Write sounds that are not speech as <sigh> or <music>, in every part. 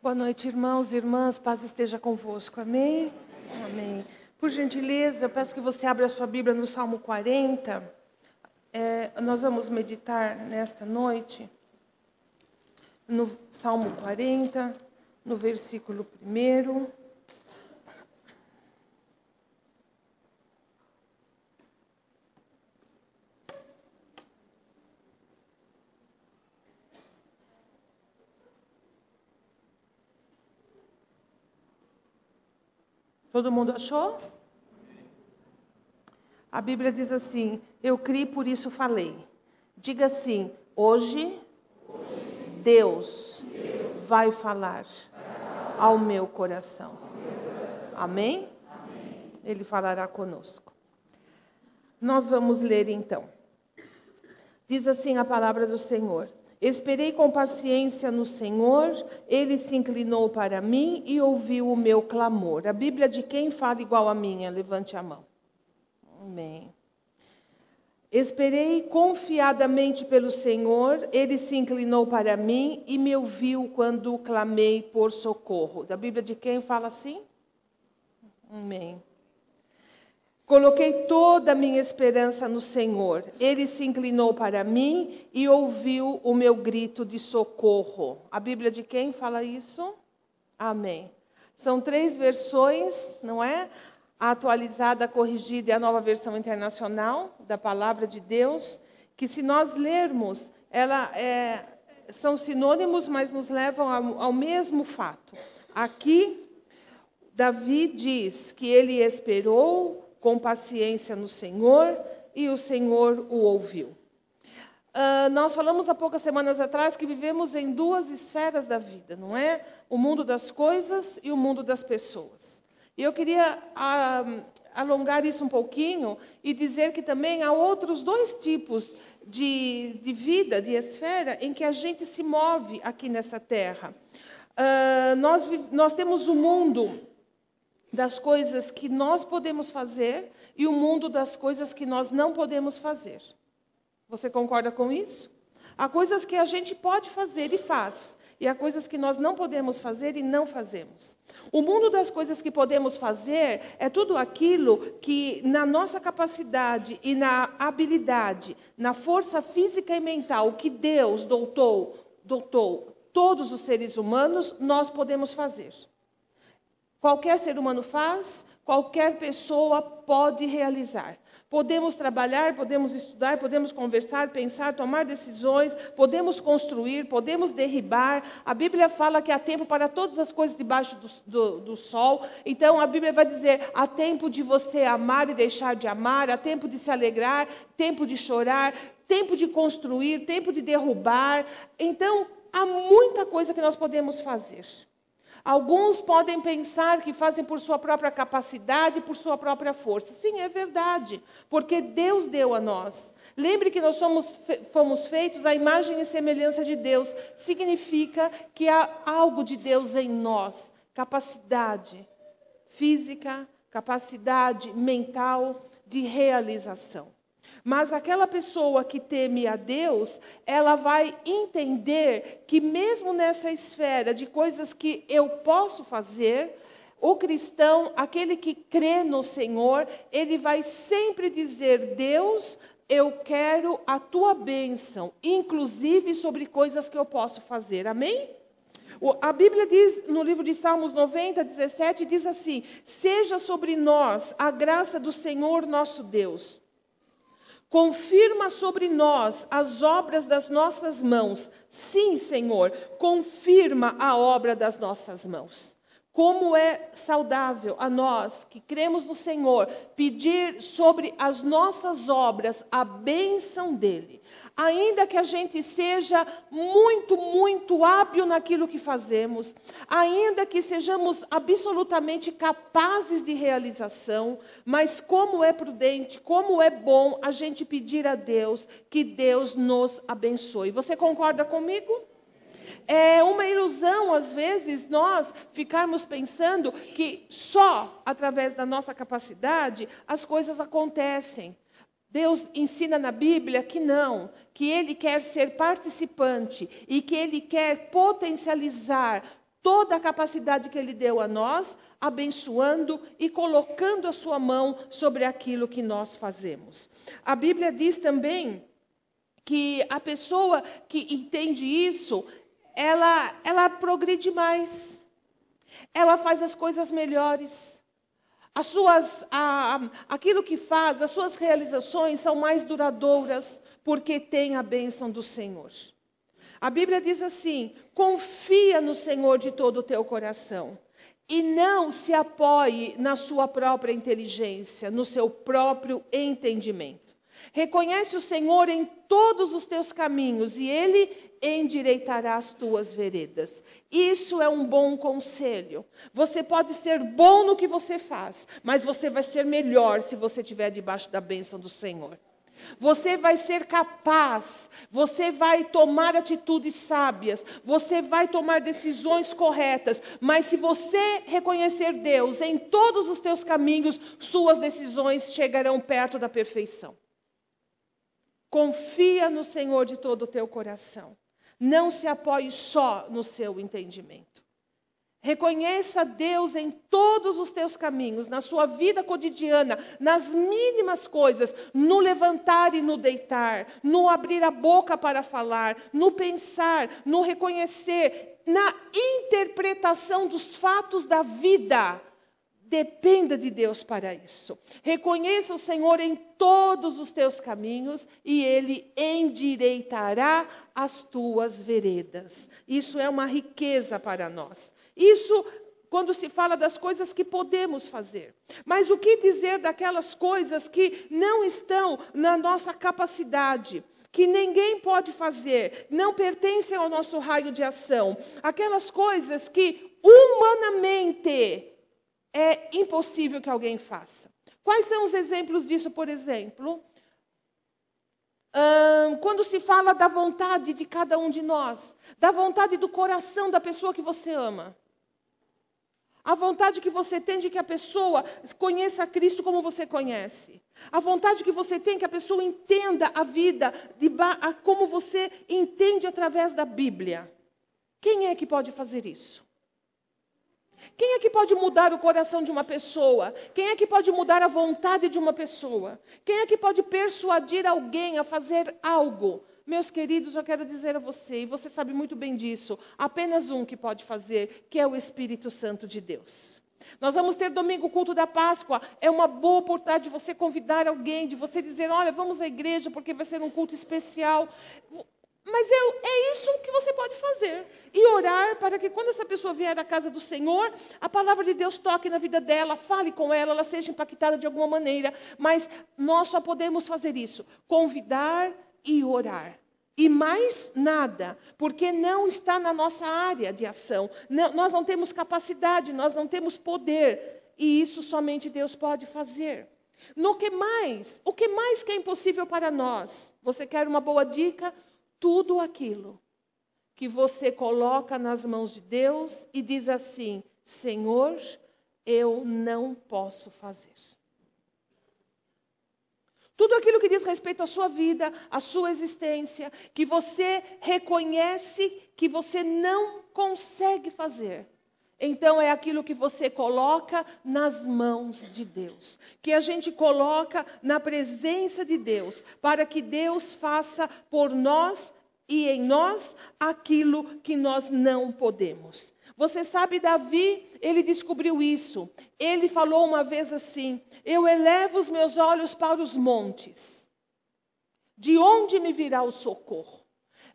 Boa noite, irmãos e irmãs. Paz esteja convosco. Amém? Amém. Por gentileza, eu peço que você abra a sua Bíblia no Salmo 40. É, nós vamos meditar nesta noite no Salmo 40, no versículo 1. Todo mundo achou? A Bíblia diz assim: Eu criei, por isso falei. Diga assim: hoje, Deus, vai falar ao meu coração. Amém? Ele falará conosco. Nós vamos ler então. Diz assim a palavra do Senhor: Esperei com paciência no Senhor, ele se inclinou para mim e ouviu o meu clamor. A Bíblia de quem fala igual a minha? Levante a mão. Amém. Esperei confiadamente pelo Senhor, ele se inclinou para mim e me ouviu quando clamei por socorro. Da Bíblia de quem fala assim? Amém. Coloquei toda a minha esperança no Senhor. Ele se inclinou para mim e ouviu o meu grito de socorro. A Bíblia de quem fala isso? Amém. São três versões, não é? A atualizada, a corrigida e a nova versão internacional da palavra de Deus, que se nós lermos, ela é, são sinônimos, mas nos levam ao, ao mesmo fato. Aqui, Davi diz que ele esperou com paciência no Senhor e o Senhor o ouviu. Uh, nós falamos há poucas semanas atrás que vivemos em duas esferas da vida, não é? O mundo das coisas e o mundo das pessoas. E eu queria uh, alongar isso um pouquinho e dizer que também há outros dois tipos de, de vida, de esfera, em que a gente se move aqui nessa terra. Uh, nós, nós temos o mundo das coisas que nós podemos fazer e o mundo das coisas que nós não podemos fazer. Você concorda com isso? Há coisas que a gente pode fazer e faz, e há coisas que nós não podemos fazer e não fazemos. O mundo das coisas que podemos fazer é tudo aquilo que, na nossa capacidade e na habilidade, na força física e mental que Deus doutou, doutou todos os seres humanos, nós podemos fazer. Qualquer ser humano faz, qualquer pessoa pode realizar. Podemos trabalhar, podemos estudar, podemos conversar, pensar, tomar decisões, podemos construir, podemos derribar. A Bíblia fala que há tempo para todas as coisas debaixo do, do, do, sol. Então a Bíblia vai dizer: há tempo de você amar e deixar de amar, há tempo de se alegrar, tempo de chorar, tempo de construir, tempo de derrubar. Então há muita coisa que nós podemos fazer. Alguns podem pensar que fazem por sua própria capacidade, por sua própria força. Sim, é verdade, porque Deus deu a nós. Lembre que nós somos, fomos feitos à imagem e semelhança de Deus. Significa que há algo de Deus em nós. Capacidade física, capacidade mental de realização. Mas aquela pessoa que teme a Deus, ela vai entender que, mesmo nessa esfera de coisas que eu posso fazer, o cristão, aquele que crê no Senhor, ele vai sempre dizer: Deus, eu quero a tua bênção, inclusive sobre coisas que eu posso fazer. Amém? A Bíblia diz no livro de Salmos 90, 17, diz assim: Seja sobre nós a graça do Senhor nosso Deus Confirma sobre nós as obras das nossas mãos. Sim, Senhor, confirma a obra das nossas mãos. Como é saudável a nós que cremos no Senhor pedir sobre as nossas obras a bênção dEle. Ainda que a gente seja muito, muito hábil naquilo que fazemos, ainda que sejamos absolutamente capazes de realização, mas como é prudente, como é bom a gente pedir a Deus que Deus nos abençoe. Você concorda comigo? É uma ilusão, às vezes, nós ficarmos pensando que só através da nossa capacidade as coisas acontecem. Deus ensina na Bíblia que não, que Ele quer ser participante e que Ele quer potencializar toda a capacidade que Ele deu a nós, abençoando e colocando a sua mão sobre aquilo que nós fazemos. A Bíblia diz também que a pessoa que entende isso, ela, ela progride mais, ela faz as coisas melhores. As suas, a, aquilo que faz, as suas realizações são mais duradouras, porque tem a bênção do Senhor. A Bíblia diz assim: confia no Senhor de todo o teu coração e não se apoie na sua própria inteligência, no seu próprio entendimento. Reconhece o Senhor em todos os teus caminhos e ele endireitará as tuas veredas. Isso é um bom conselho. Você pode ser bom no que você faz, mas você vai ser melhor se você estiver debaixo da bênção do Senhor. Você vai ser capaz, você vai tomar atitudes sábias, você vai tomar decisões corretas, mas se você reconhecer Deus em todos os teus caminhos, suas decisões chegarão perto da perfeição. Confia no Senhor de todo o teu coração. Não se apoie só no seu entendimento. Reconheça Deus em todos os teus caminhos, na sua vida cotidiana, nas mínimas coisas, no levantar e no deitar, no abrir a boca para falar, no pensar, no reconhecer, na interpretação dos fatos da vida. Dependa de Deus para isso. Reconheça o Senhor em todos os teus caminhos e Ele endireitará as tuas veredas. Isso é uma riqueza para nós. Isso quando se fala das coisas que podemos fazer. Mas o que dizer daquelas coisas que não estão na nossa capacidade? Que ninguém pode fazer, não pertencem ao nosso raio de ação. Aquelas coisas que humanamente é impossível que alguém faça. Quais são os exemplos disso, por exemplo? quando se fala da vontade de cada um de nós, da vontade do coração da pessoa que você ama. A vontade que você tem de que a pessoa conheça Cristo como você conhece. A vontade que você tem que a pessoa entenda a vida como você entende através da Bíblia. Quem é que pode fazer isso? Quem é que pode mudar o coração de uma pessoa? Quem é que pode mudar a vontade de uma pessoa? Quem é que pode persuadir alguém a fazer algo? Meus queridos, eu quero dizer a você, e você sabe muito bem disso, apenas um que pode fazer, que é o Espírito Santo de Deus. Nós vamos ter domingo o culto da Páscoa. É uma boa oportunidade de você convidar alguém, de você dizer: olha, vamos à igreja porque vai ser um culto especial. Mas é, é, isso que você pode fazer. E orar para que quando essa pessoa vier à casa do Senhor, a palavra de Deus toque na vida dela, fale com ela, ela seja impactada de alguma maneira. Mas nós só podemos fazer isso: convidar e orar. E mais nada, porque não está na nossa área de ação. Não, nós não temos capacidade, nós não temos poder. E isso somente Deus pode fazer. No que mais? O que mais que é impossível para nós? Você quer uma boa dica? Tudo aquilo que você coloca nas mãos de Deus e diz assim: Senhor, eu não posso fazer. Tudo aquilo que diz respeito à sua vida, à sua existência, que você reconhece que você não consegue fazer. Então é aquilo que você coloca nas mãos de Deus, que a gente coloca na presença de Deus, para que Deus faça por nós e em nós aquilo que nós não podemos. Você sabe, Davi, ele descobriu isso. Ele falou uma vez assim: Eu elevo os meus olhos para os montes. De onde me virá o socorro?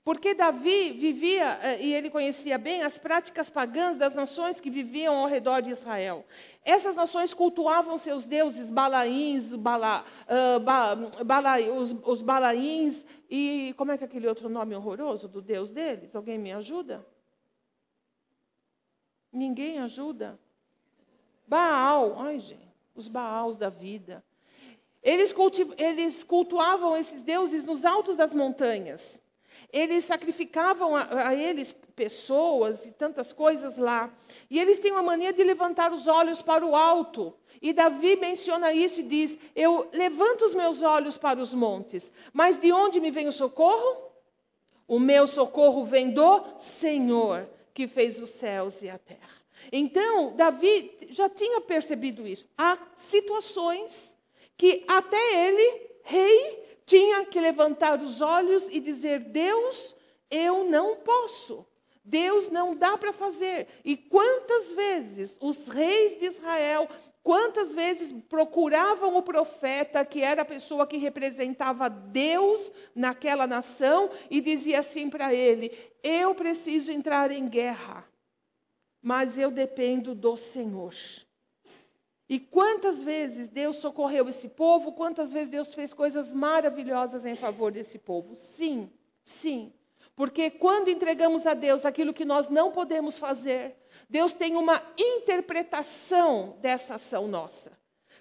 Porque Davi vivia, eh, e ele conhecia bem, as práticas pagãs das nações que viviam ao redor de Israel. Essas nações cultuavam seus deuses, Balaíns, Bala, uh, ba, Bala, os, os Balaíns, e como é que é aquele outro nome horroroso do deus deles? Alguém me ajuda? Ninguém ajuda. Baal, ai gente, os Baals da vida. Eles, eles cultuavam esses deuses nos altos das montanhas. Eles sacrificavam a, a eles pessoas e tantas coisas lá. E eles têm uma mania de levantar os olhos para o alto. E Davi menciona isso e diz: Eu levanto os meus olhos para os montes, mas de onde me vem o socorro? O meu socorro vem do Senhor, que fez os céus e a terra. Então, Davi já tinha percebido isso. Há situações que até ele, rei, tinha que levantar os olhos e dizer: Deus, eu não posso. Deus não dá para fazer. E quantas vezes os reis de Israel, quantas vezes procuravam o profeta, que era a pessoa que representava Deus naquela nação, e dizia assim para ele: Eu preciso entrar em guerra, mas eu dependo do Senhor. E quantas vezes Deus socorreu esse povo, quantas vezes Deus fez coisas maravilhosas em favor desse povo? Sim, sim. Porque quando entregamos a Deus aquilo que nós não podemos fazer, Deus tem uma interpretação dessa ação nossa.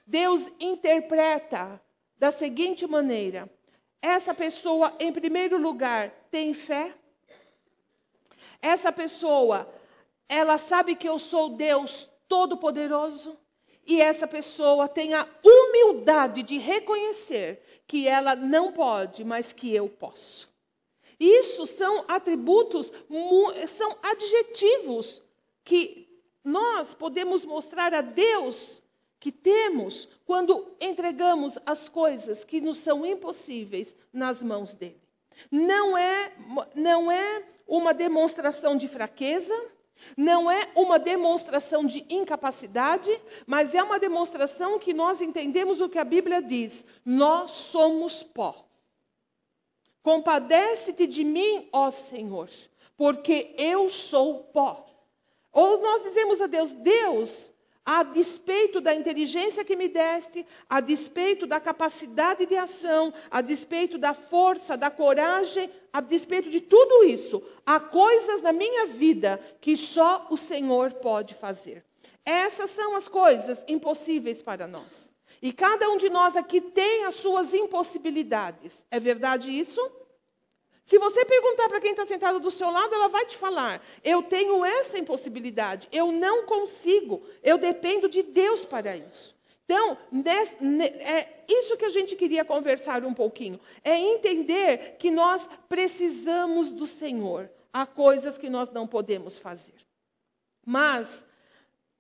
Deus interpreta da seguinte maneira: essa pessoa, em primeiro lugar, tem fé. Essa pessoa, ela sabe que eu sou Deus Todo-Poderoso. E essa pessoa tem a humildade de reconhecer que ela não pode, mas que eu posso. Isso são atributos, são adjetivos que nós podemos mostrar a Deus que temos quando entregamos as coisas que nos são impossíveis nas mãos dele. Não é, não é uma demonstração de fraqueza, não é uma demonstração de incapacidade, mas é uma demonstração que nós entendemos o que a Bíblia diz: nós somos pó. Compadece-te de mim, ó Senhor, porque eu sou pó. Ou nós dizemos a Deus: Deus, a despeito da inteligência que me deste, a despeito da capacidade de ação, a despeito da força, da coragem, a despeito de tudo isso, há coisas na minha vida que só o Senhor pode fazer. Essas são as coisas impossíveis para nós. E cada um de nós aqui tem as suas impossibilidades. É verdade isso? Se você perguntar para quem está sentado do seu lado, ela vai te falar: eu tenho essa impossibilidade, eu não consigo, eu dependo de Deus para isso. Então, é isso que a gente queria conversar um pouquinho. É entender que nós precisamos do Senhor. Há coisas que nós não podemos fazer. Mas,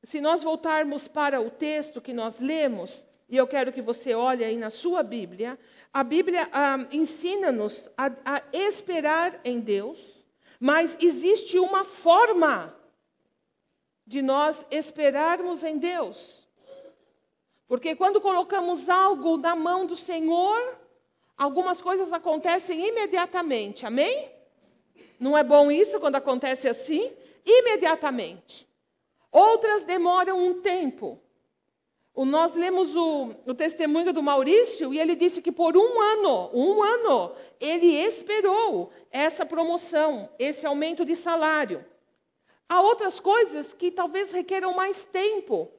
se nós voltarmos para o texto que nós lemos, e eu quero que você olhe aí na sua Bíblia, a Bíblia ah, ensina-nos a, a esperar em Deus, mas existe uma forma de nós esperarmos em Deus. Porque quando colocamos algo na mão do Senhor, algumas coisas acontecem imediatamente. Amém? Não é bom isso quando acontece assim? Imediatamente. Outras demoram um tempo. O, nós lemos o, o testemunho do Maurício e ele disse que por um ano, um ano, ele esperou essa promoção, esse aumento de salário. Há outras coisas que talvez requeram mais tempo.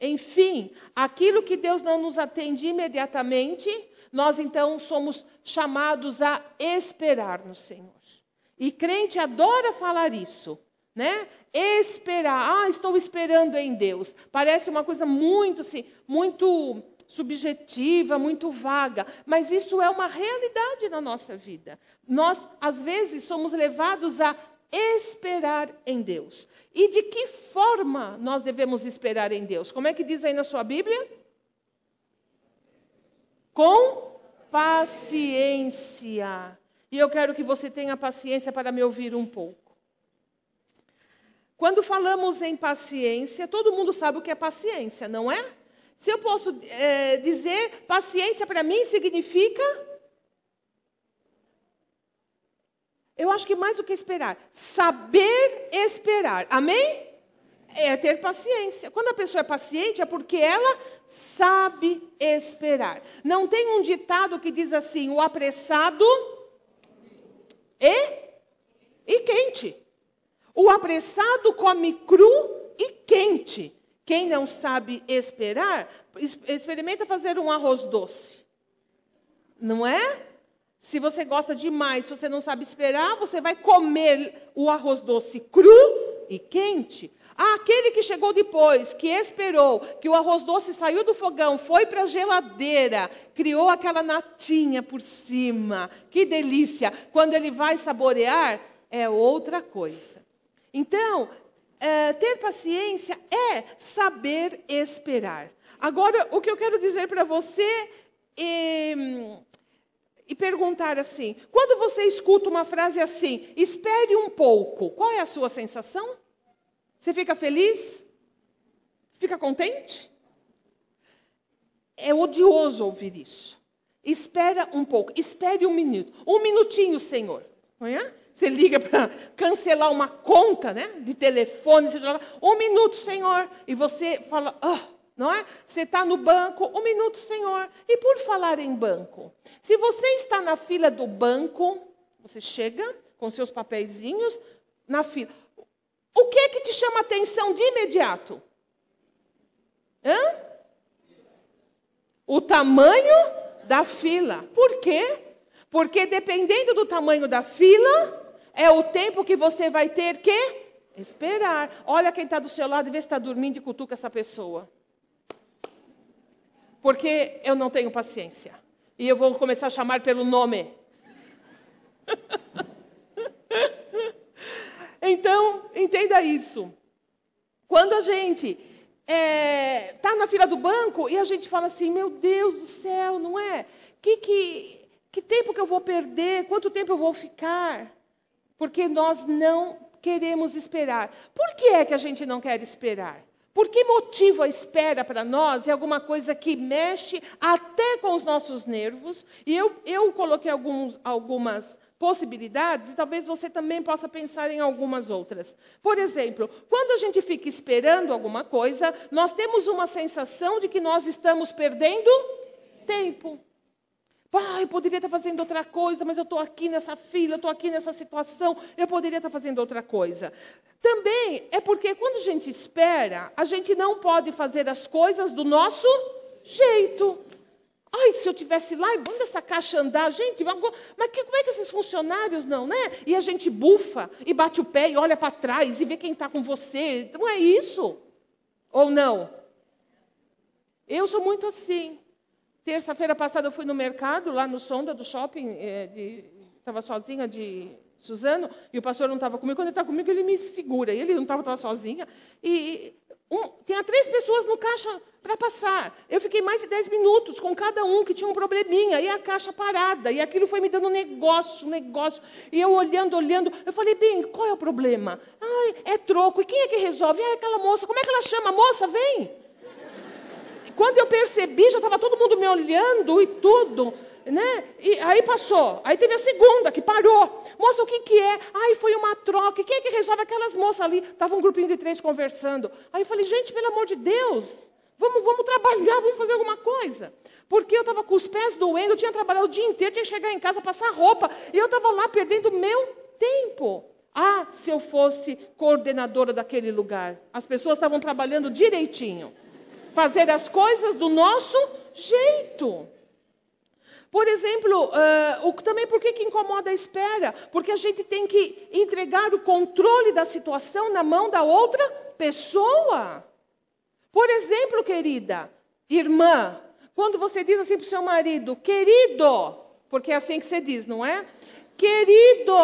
Enfim, aquilo que Deus não nos atende imediatamente, nós então somos chamados a esperar no Senhor. E crente adora falar isso, né? Esperar, ah, estou esperando em Deus. Parece uma coisa muito assim, muito subjetiva, muito vaga, mas isso é uma realidade na nossa vida. Nós, às vezes, somos levados a esperar em Deus. E de que forma nós devemos esperar em Deus? Como é que diz aí na sua Bíblia? Com paciência. E eu quero que você tenha paciência para me ouvir um pouco. Quando falamos em paciência, todo mundo sabe o que é paciência, não é? Se eu posso é, dizer, paciência para mim significa Eu acho que mais do que esperar, saber esperar. Amém? É ter paciência. Quando a pessoa é paciente, é porque ela sabe esperar. Não tem um ditado que diz assim: o apressado e, e quente. O apressado come cru e quente. Quem não sabe esperar, experimenta fazer um arroz doce. Não é? Se você gosta demais, se você não sabe esperar, você vai comer o arroz doce cru e quente. Ah, aquele que chegou depois, que esperou, que o arroz doce saiu do fogão, foi para a geladeira, criou aquela natinha por cima. Que delícia! Quando ele vai saborear, é outra coisa. Então, é, ter paciência é saber esperar. Agora, o que eu quero dizer para você e perguntar assim: quando você escuta uma frase assim, espere um pouco, qual é a sua sensação? Você fica feliz? Fica contente? É odioso ouvir isso. Espera um pouco, espere um minuto. Um minutinho, Senhor. Não é? Você liga para cancelar uma conta né, de telefone. Um minuto, Senhor. E você fala, ah, não é? Você está no banco, um minuto, Senhor. E por falar em banco, se você está na fila do banco, você chega com seus papeizinhos na fila. O que é que te chama atenção de imediato? Hã? O tamanho da fila. Por quê? Porque dependendo do tamanho da fila, é o tempo que você vai ter que esperar. Olha quem está do seu lado e vê se está dormindo e cutuca essa pessoa. Porque eu não tenho paciência. E eu vou começar a chamar pelo nome. <laughs> então, entenda isso. Quando a gente está é, tá na fila do banco e a gente fala assim, meu Deus do céu, não é? Que, que, que tempo que eu vou perder? Quanto tempo eu vou ficar? Porque nós não queremos esperar. Por que é que a gente não quer esperar? Por que motivo a espera para nós é alguma coisa que mexe até com os nossos nervos? E eu, eu coloquei alguns, algumas possibilidades e talvez você também possa pensar em algumas outras. Por exemplo, quando a gente fica esperando alguma coisa, nós temos uma sensação de que nós estamos perdendo tempo. Pai, eu poderia estar fazendo outra coisa, mas eu estou aqui nessa fila, eu estou aqui nessa situação, eu poderia estar fazendo outra coisa. Também é porque quando a gente espera, a gente não pode fazer as coisas do nosso jeito. Ai, se eu tivesse lá, manda essa caixa andar, gente, mas que, como é que esses funcionários não, né? E a gente bufa e bate o pé e olha para trás e vê quem está com você. Não é isso? Ou não? Eu sou muito assim. Terça-feira passada eu fui no mercado, lá no Sonda do shopping, estava é, sozinha de Suzano, e o pastor não estava comigo. Quando ele está comigo, ele me segura. Ele não estava sozinha. E um, tinha três pessoas no caixa para passar. Eu fiquei mais de dez minutos com cada um que tinha um probleminha. E a caixa parada. E aquilo foi me dando negócio, negócio. E eu olhando, olhando. Eu falei, bem, qual é o problema? Ai, é troco. E quem é que resolve? Ah, é aquela moça. Como é que ela chama? Moça, vem. Quando eu percebi, já estava todo mundo me olhando e tudo. Né? E aí passou. Aí teve a segunda que parou. Moça, o que, que é? Ai, foi uma troca. Quem é que resolve aquelas moças ali? Estava um grupinho de três conversando. Aí eu falei, gente, pelo amor de Deus, vamos, vamos trabalhar, vamos fazer alguma coisa. Porque eu estava com os pés doendo, eu tinha trabalhado o dia inteiro, tinha que chegar em casa, passar roupa. E eu estava lá perdendo meu tempo. Ah, se eu fosse coordenadora daquele lugar. As pessoas estavam trabalhando direitinho fazer as coisas do nosso jeito. Por exemplo, uh, o, também por que, que incomoda a espera? Porque a gente tem que entregar o controle da situação na mão da outra pessoa. Por exemplo, querida, irmã, quando você diz assim para o seu marido, querido, porque é assim que você diz, não é? Querido,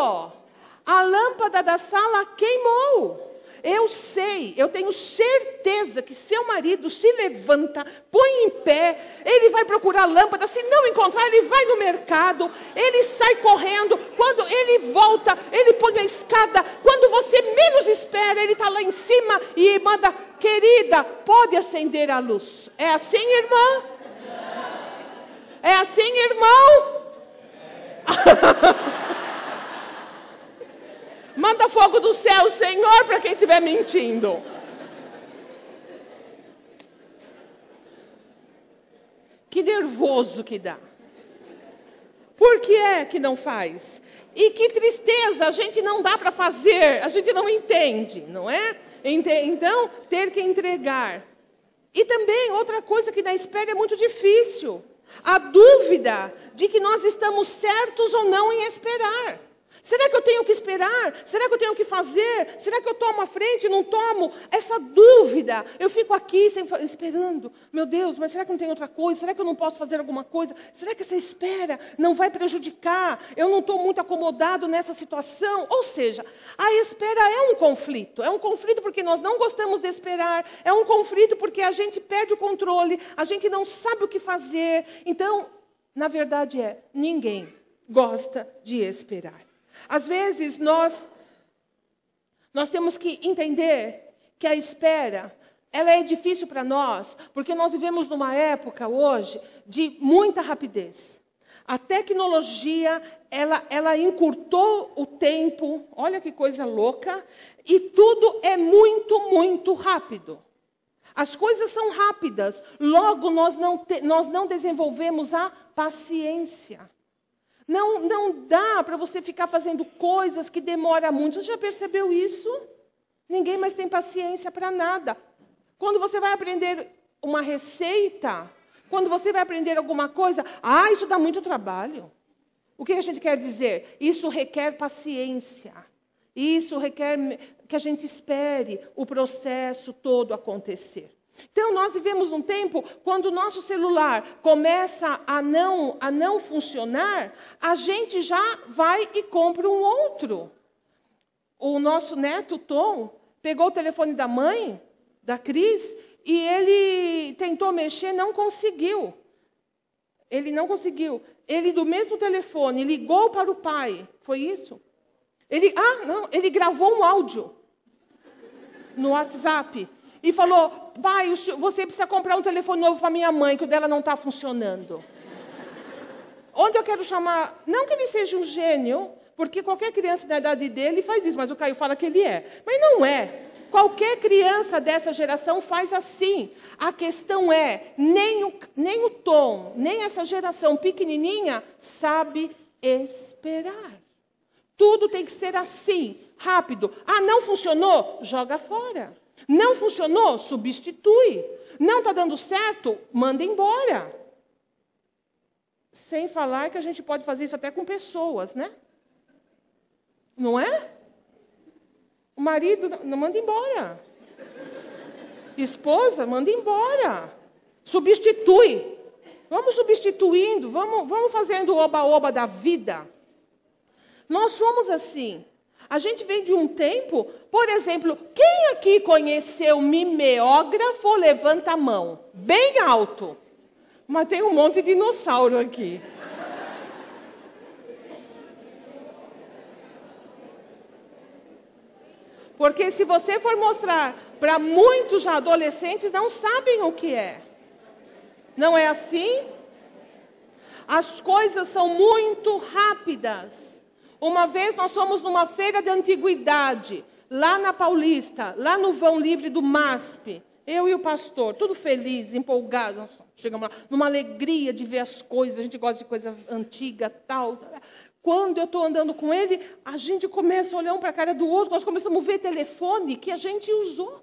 a lâmpada da sala queimou. Eu sei, eu tenho certeza que seu marido se levanta, põe em pé, ele vai procurar lâmpada, se não encontrar, ele vai no mercado, ele sai correndo, quando ele volta, ele põe a escada, quando você menos espera, ele está lá em cima e manda, querida, pode acender a luz. É assim, irmã? É assim, irmão? <laughs> Manda fogo do céu, Senhor, para quem estiver mentindo. Que nervoso que dá. Por que é que não faz? E que tristeza, a gente não dá para fazer, a gente não entende, não é? Então, ter que entregar. E também, outra coisa que na espera é muito difícil: a dúvida de que nós estamos certos ou não em esperar. Será que eu tenho que esperar? Será que eu tenho que fazer? Será que eu tomo a frente? Não tomo? Essa dúvida. Eu fico aqui sem, esperando. Meu Deus, mas será que não tem outra coisa? Será que eu não posso fazer alguma coisa? Será que essa espera não vai prejudicar? Eu não estou muito acomodado nessa situação? Ou seja, a espera é um conflito. É um conflito porque nós não gostamos de esperar. É um conflito porque a gente perde o controle. A gente não sabe o que fazer. Então, na verdade é, ninguém gosta de esperar. Às vezes nós nós temos que entender que a espera ela é difícil para nós, porque nós vivemos numa época hoje de muita rapidez. A tecnologia, ela, ela encurtou o tempo, olha que coisa louca, e tudo é muito, muito rápido. As coisas são rápidas, logo nós não, te, nós não desenvolvemos a paciência. Não, não dá para você ficar fazendo coisas que demoram muito. Você já percebeu isso? Ninguém mais tem paciência para nada. Quando você vai aprender uma receita, quando você vai aprender alguma coisa, ah, isso dá muito trabalho. O que a gente quer dizer? Isso requer paciência. Isso requer que a gente espere o processo todo acontecer. Então, nós vivemos um tempo quando o nosso celular começa a não, a não funcionar, a gente já vai e compra um outro. O nosso neto, Tom, pegou o telefone da mãe, da Cris, e ele tentou mexer, não conseguiu. Ele não conseguiu. Ele, do mesmo telefone, ligou para o pai. Foi isso? Ele, ah, não, ele gravou um áudio no WhatsApp e falou: pai, você precisa comprar um telefone novo para minha mãe, que o dela não está funcionando. Onde eu quero chamar, não que ele seja um gênio, porque qualquer criança da idade dele faz isso, mas o Caio fala que ele é. Mas não é. Qualquer criança dessa geração faz assim. A questão é, nem o, nem o Tom, nem essa geração pequenininha sabe esperar. Tudo tem que ser assim, rápido. Ah, não funcionou? Joga fora. Não funcionou? Substitui. Não está dando certo? Manda embora. Sem falar que a gente pode fazer isso até com pessoas, né? Não é? O marido não manda embora. Esposa, manda embora. Substitui. Vamos substituindo, vamos, vamos fazendo oba-oba da vida. Nós somos assim. A gente vem de um tempo, por exemplo, quem aqui conheceu mimeógrafo, levanta a mão. Bem alto. Mas tem um monte de dinossauro aqui. Porque se você for mostrar para muitos adolescentes, não sabem o que é. Não é assim? As coisas são muito rápidas. Uma vez nós fomos numa feira de antiguidade, lá na Paulista, lá no vão livre do MASP. Eu e o pastor, tudo feliz, empolgado. Nós chegamos lá, numa alegria de ver as coisas. A gente gosta de coisa antiga, tal. Quando eu estou andando com ele, a gente começa a olhar um para a cara do outro. Nós começamos a ver telefone que a gente usou.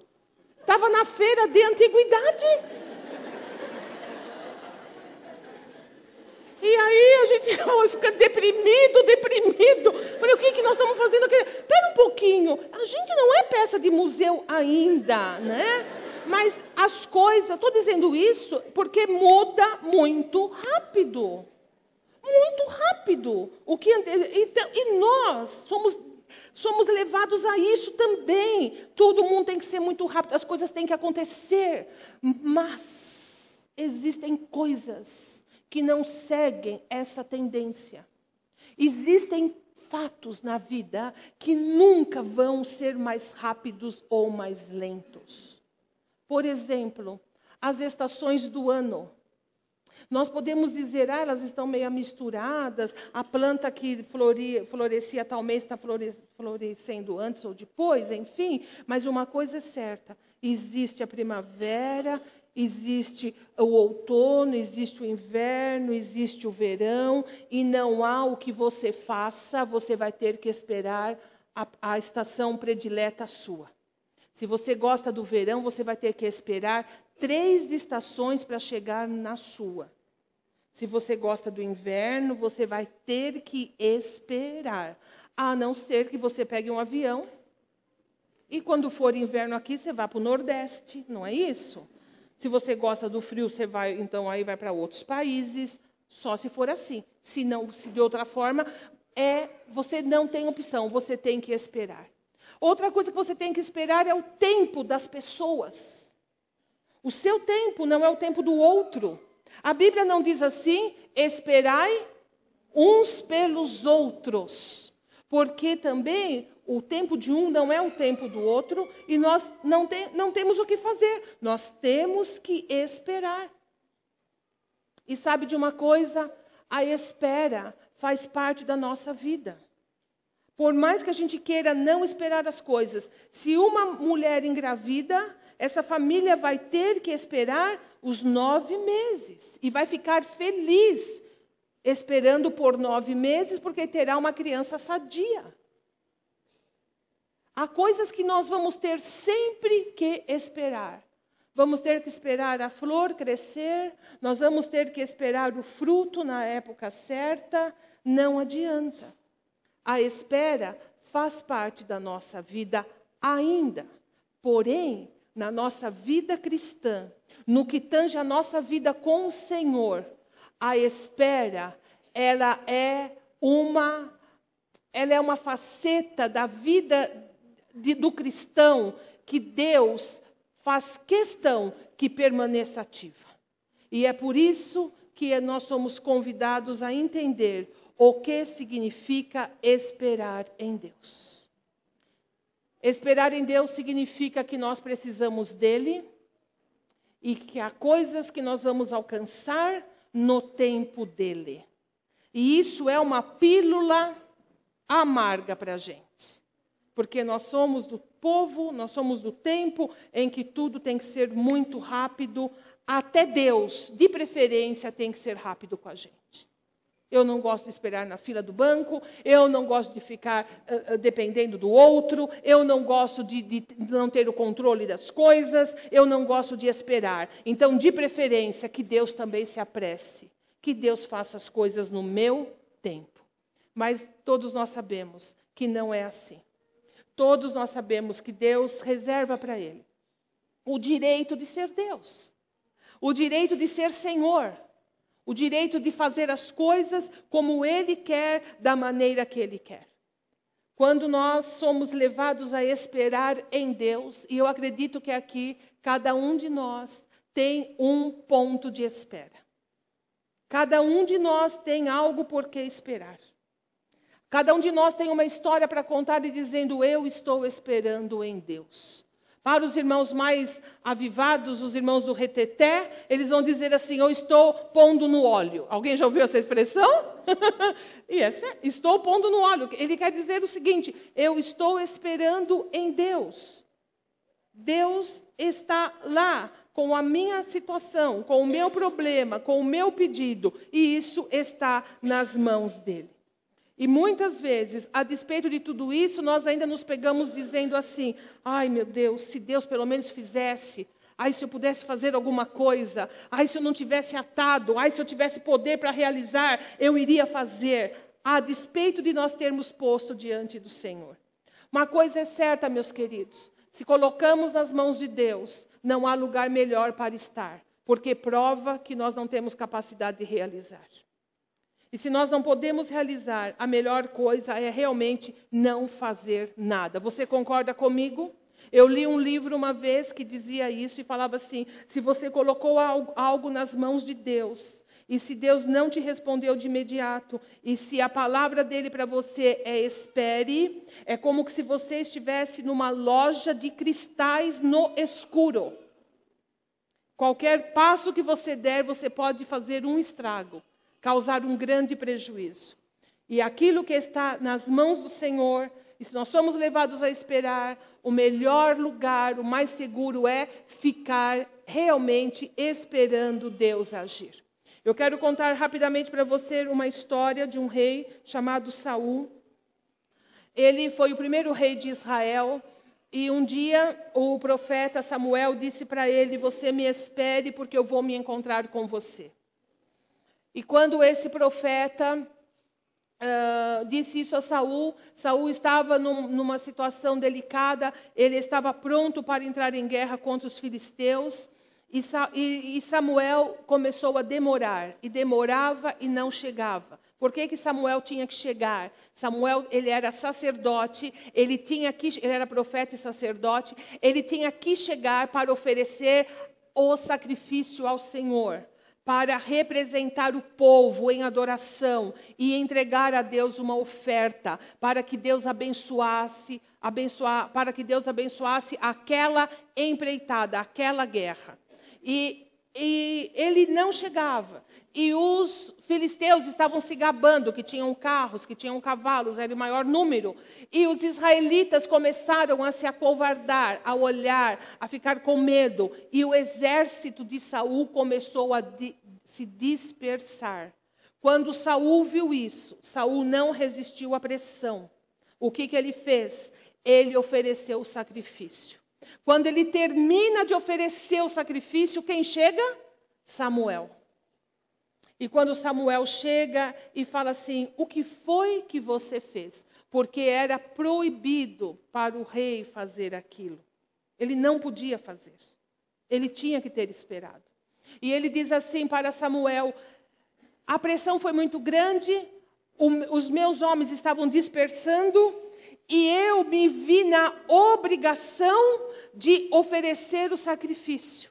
Estava na feira de antiguidade. E aí a gente <laughs> fica deprimido, deprimido. Falei, o que, que nós estamos fazendo aqui? Espera um pouquinho. A gente não é peça de museu ainda, né? Mas as coisas, estou dizendo isso porque muda muito rápido. Muito rápido. O que, então, e nós somos, somos levados a isso também. Todo mundo tem que ser muito rápido, as coisas têm que acontecer. Mas existem coisas que não seguem essa tendência. Existem fatos na vida que nunca vão ser mais rápidos ou mais lentos. Por exemplo, as estações do ano. Nós podemos dizer, ah, elas estão meio misturadas, a planta que florescia tal mês está florescendo antes ou depois, enfim, mas uma coisa é certa: existe a primavera existe o outono, existe o inverno, existe o verão, e não há o que você faça, você vai ter que esperar a, a estação predileta sua. Se você gosta do verão, você vai ter que esperar três estações para chegar na sua. Se você gosta do inverno, você vai ter que esperar. A não ser que você pegue um avião e quando for inverno aqui, você vai para o Nordeste, não é isso? Se você gosta do frio, você vai, então aí vai para outros países, só se for assim. Se não, se de outra forma, é você não tem opção, você tem que esperar. Outra coisa que você tem que esperar é o tempo das pessoas. O seu tempo não é o tempo do outro. A Bíblia não diz assim: esperai uns pelos outros. Porque também o tempo de um não é o tempo do outro e nós não, não temos o que fazer. Nós temos que esperar. E sabe de uma coisa? A espera faz parte da nossa vida. Por mais que a gente queira não esperar as coisas, se uma mulher engravida, essa família vai ter que esperar os nove meses e vai ficar feliz esperando por nove meses, porque terá uma criança sadia. Há coisas que nós vamos ter sempre que esperar. Vamos ter que esperar a flor crescer, nós vamos ter que esperar o fruto na época certa. Não adianta. A espera faz parte da nossa vida ainda. Porém, na nossa vida cristã, no que tange a nossa vida com o Senhor, a espera, ela é uma ela é uma faceta da vida de, do cristão que Deus faz questão que permaneça ativa. E é por isso que nós somos convidados a entender o que significa esperar em Deus. Esperar em Deus significa que nós precisamos dele e que há coisas que nós vamos alcançar no tempo dele. E isso é uma pílula amarga para a gente porque nós somos do povo, nós somos do tempo em que tudo tem que ser muito rápido, até Deus, de preferência, tem que ser rápido com a gente. Eu não gosto de esperar na fila do banco, eu não gosto de ficar uh, dependendo do outro, eu não gosto de, de não ter o controle das coisas, eu não gosto de esperar. Então, de preferência, que Deus também se apresse, que Deus faça as coisas no meu tempo. Mas todos nós sabemos que não é assim. Todos nós sabemos que Deus reserva para ele o direito de ser Deus, o direito de ser Senhor, o direito de fazer as coisas como ele quer, da maneira que ele quer. Quando nós somos levados a esperar em Deus, e eu acredito que aqui cada um de nós tem um ponto de espera. Cada um de nós tem algo por que esperar. Cada um de nós tem uma história para contar e dizendo: Eu estou esperando em Deus. Para os irmãos mais avivados, os irmãos do reteté, eles vão dizer assim: Eu estou pondo no óleo. Alguém já ouviu essa expressão? <laughs> e essa é, estou pondo no óleo. Ele quer dizer o seguinte: Eu estou esperando em Deus. Deus está lá com a minha situação, com o meu problema, com o meu pedido, e isso está nas mãos dele. E muitas vezes, a despeito de tudo isso, nós ainda nos pegamos dizendo assim: ai meu Deus, se Deus pelo menos fizesse, ai se eu pudesse fazer alguma coisa, ai se eu não tivesse atado, ai se eu tivesse poder para realizar, eu iria fazer, a despeito de nós termos posto diante do Senhor. Uma coisa é certa, meus queridos: se colocamos nas mãos de Deus, não há lugar melhor para estar, porque prova que nós não temos capacidade de realizar. E se nós não podemos realizar, a melhor coisa é realmente não fazer nada. Você concorda comigo? Eu li um livro uma vez que dizia isso e falava assim: se você colocou algo nas mãos de Deus, e se Deus não te respondeu de imediato, e se a palavra dele para você é espere, é como se você estivesse numa loja de cristais no escuro. Qualquer passo que você der, você pode fazer um estrago causar um grande prejuízo. E aquilo que está nas mãos do Senhor, e se nós somos levados a esperar, o melhor lugar, o mais seguro é ficar realmente esperando Deus agir. Eu quero contar rapidamente para você uma história de um rei chamado Saul. Ele foi o primeiro rei de Israel e um dia o profeta Samuel disse para ele: "Você me espere porque eu vou me encontrar com você". E quando esse profeta uh, disse isso a Saul, Saul estava num, numa situação delicada, ele estava pronto para entrar em guerra contra os filisteus. E, e Samuel começou a demorar, e demorava e não chegava. Por que, que Samuel tinha que chegar? Samuel, ele era sacerdote, ele tinha que, ele era profeta e sacerdote, ele tinha que chegar para oferecer o sacrifício ao Senhor, para representar o povo em adoração e entregar a Deus uma oferta, para que Deus abençoasse, abençoar, para que Deus abençoasse aquela empreitada, aquela guerra. E, e ele não chegava. E os filisteus estavam se gabando que tinham carros, que tinham cavalos, era o maior número. E os israelitas começaram a se acovardar, a olhar, a ficar com medo. E o exército de Saul começou a di se dispersar. Quando Saul viu isso, Saul não resistiu à pressão. O que, que ele fez? Ele ofereceu o sacrifício. Quando ele termina de oferecer o sacrifício, quem chega? Samuel. E quando Samuel chega e fala assim: O que foi que você fez? Porque era proibido para o rei fazer aquilo. Ele não podia fazer. Ele tinha que ter esperado. E ele diz assim para Samuel: A pressão foi muito grande, os meus homens estavam dispersando, e eu me vi na obrigação de oferecer o sacrifício.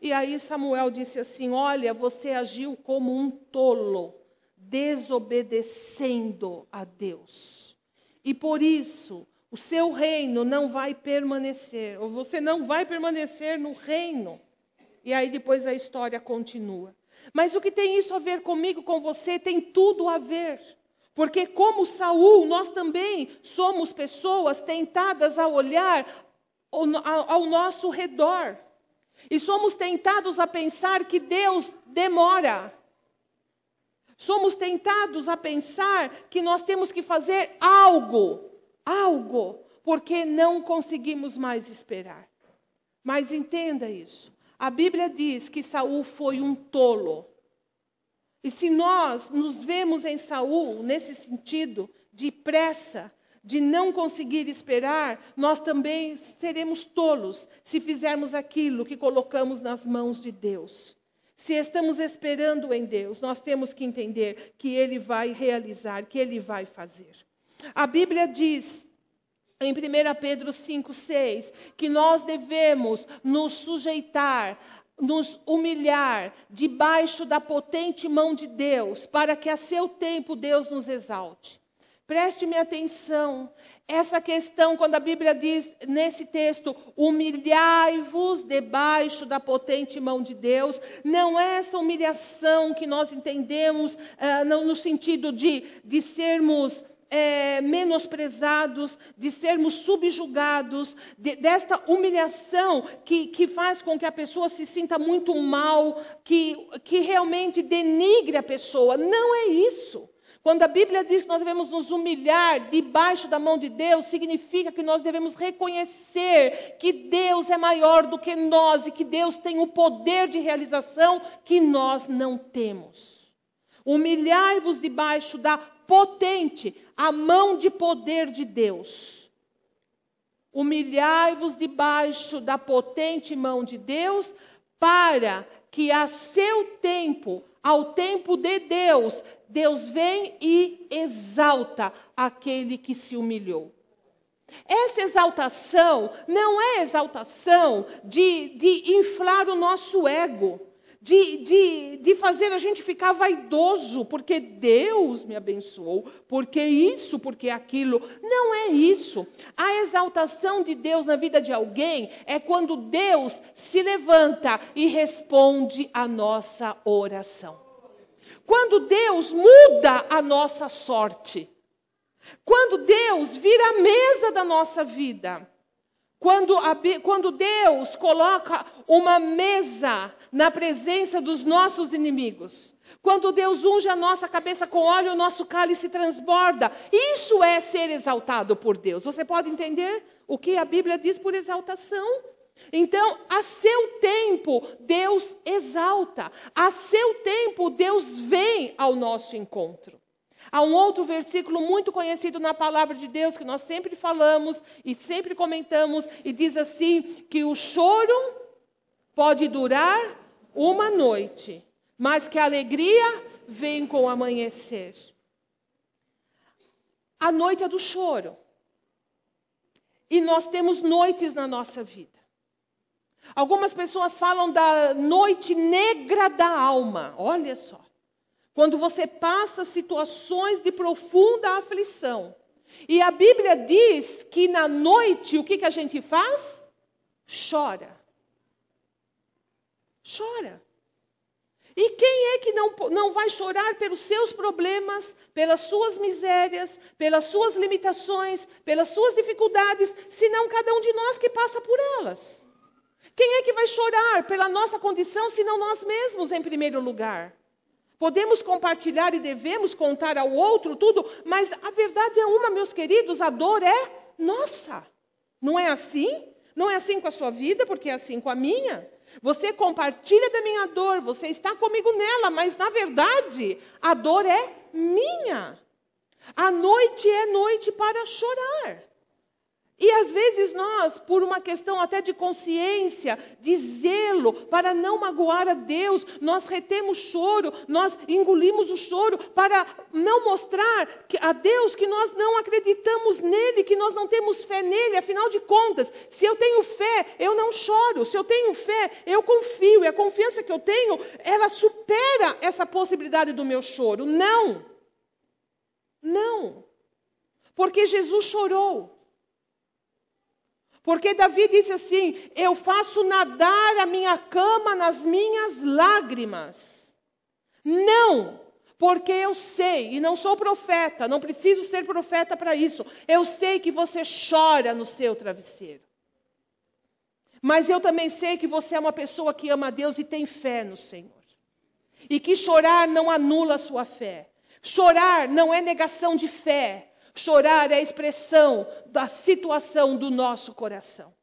E aí Samuel disse assim: Olha, você agiu como um tolo, desobedecendo a Deus. E por isso, o seu reino não vai permanecer, ou você não vai permanecer no reino. E aí depois a história continua. Mas o que tem isso a ver comigo, com você, tem tudo a ver. Porque como Saul, nós também somos pessoas tentadas a olhar ao, nosso redor. E somos tentados a pensar que Deus demora. Somos tentados a pensar que nós temos que fazer algo, algo, porque não conseguimos mais esperar. Mas entenda isso. A Bíblia diz que Saul foi um tolo. E se nós nos vemos em Saul nesse sentido de pressa, de não conseguir esperar, nós também seremos tolos se fizermos aquilo que colocamos nas mãos de Deus. Se estamos esperando em Deus, nós temos que entender que Ele vai realizar, que Ele vai fazer. A Bíblia diz em 1 Pedro 5, 6, que nós devemos nos sujeitar, nos humilhar debaixo da potente mão de Deus, para que a seu tempo Deus nos exalte. Preste-me atenção. Essa questão, quando a Bíblia diz nesse texto, humilhai-vos debaixo da potente mão de Deus, não é essa humilhação que nós entendemos uh, no sentido de, de sermos é, menosprezados, de sermos subjugados, de, desta humilhação que, que faz com que a pessoa se sinta muito mal, que, que realmente denigre a pessoa. Não é isso. Quando a Bíblia diz que nós devemos nos humilhar debaixo da mão de Deus, significa que nós devemos reconhecer que Deus é maior do que nós e que Deus tem o poder de realização que nós não temos. Humilhai-vos debaixo da potente, a mão de poder de Deus. Humilhai-vos debaixo da potente mão de Deus, para que a seu tempo, ao tempo de Deus, Deus vem e exalta aquele que se humilhou. Essa exaltação não é exaltação de, de inflar o nosso ego, de, de, de fazer a gente ficar vaidoso, porque Deus me abençoou, porque isso, porque aquilo. Não é isso. A exaltação de Deus na vida de alguém é quando Deus se levanta e responde a nossa oração. Quando Deus muda a nossa sorte. Quando Deus vira a mesa da nossa vida. Quando, a, quando Deus coloca uma mesa na presença dos nossos inimigos. Quando Deus unge a nossa cabeça com óleo, o nosso cálice transborda. Isso é ser exaltado por Deus. Você pode entender o que a Bíblia diz por exaltação? Então, a seu tempo, Deus exalta, a seu tempo, Deus vem ao nosso encontro. Há um outro versículo muito conhecido na palavra de Deus que nós sempre falamos e sempre comentamos, e diz assim: que o choro pode durar uma noite, mas que a alegria vem com o amanhecer. A noite é do choro. E nós temos noites na nossa vida. Algumas pessoas falam da noite negra da alma. Olha só. Quando você passa situações de profunda aflição. E a Bíblia diz que na noite o que, que a gente faz? Chora. Chora. E quem é que não, não vai chorar pelos seus problemas, pelas suas misérias, pelas suas limitações, pelas suas dificuldades, senão cada um de nós que passa por elas? Quem é que vai chorar pela nossa condição, senão nós mesmos, em primeiro lugar? Podemos compartilhar e devemos contar ao outro tudo, mas a verdade é uma, meus queridos, a dor é nossa. Não é assim? Não é assim com a sua vida, porque é assim com a minha. Você compartilha da minha dor, você está comigo nela, mas na verdade a dor é minha. A noite é noite para chorar. E às vezes nós, por uma questão até de consciência, de zelo, para não magoar a Deus, nós retemos choro, nós engolimos o choro para não mostrar a Deus que nós não acreditamos nele, que nós não temos fé nele. Afinal de contas, se eu tenho fé, eu não choro. Se eu tenho fé, eu confio. E a confiança que eu tenho, ela supera essa possibilidade do meu choro. Não. Não. Porque Jesus chorou. Porque Davi disse assim: Eu faço nadar a minha cama nas minhas lágrimas. Não, porque eu sei, e não sou profeta, não preciso ser profeta para isso. Eu sei que você chora no seu travesseiro. Mas eu também sei que você é uma pessoa que ama a Deus e tem fé no Senhor. E que chorar não anula a sua fé. Chorar não é negação de fé. Chorar é a expressão da situação do nosso coração.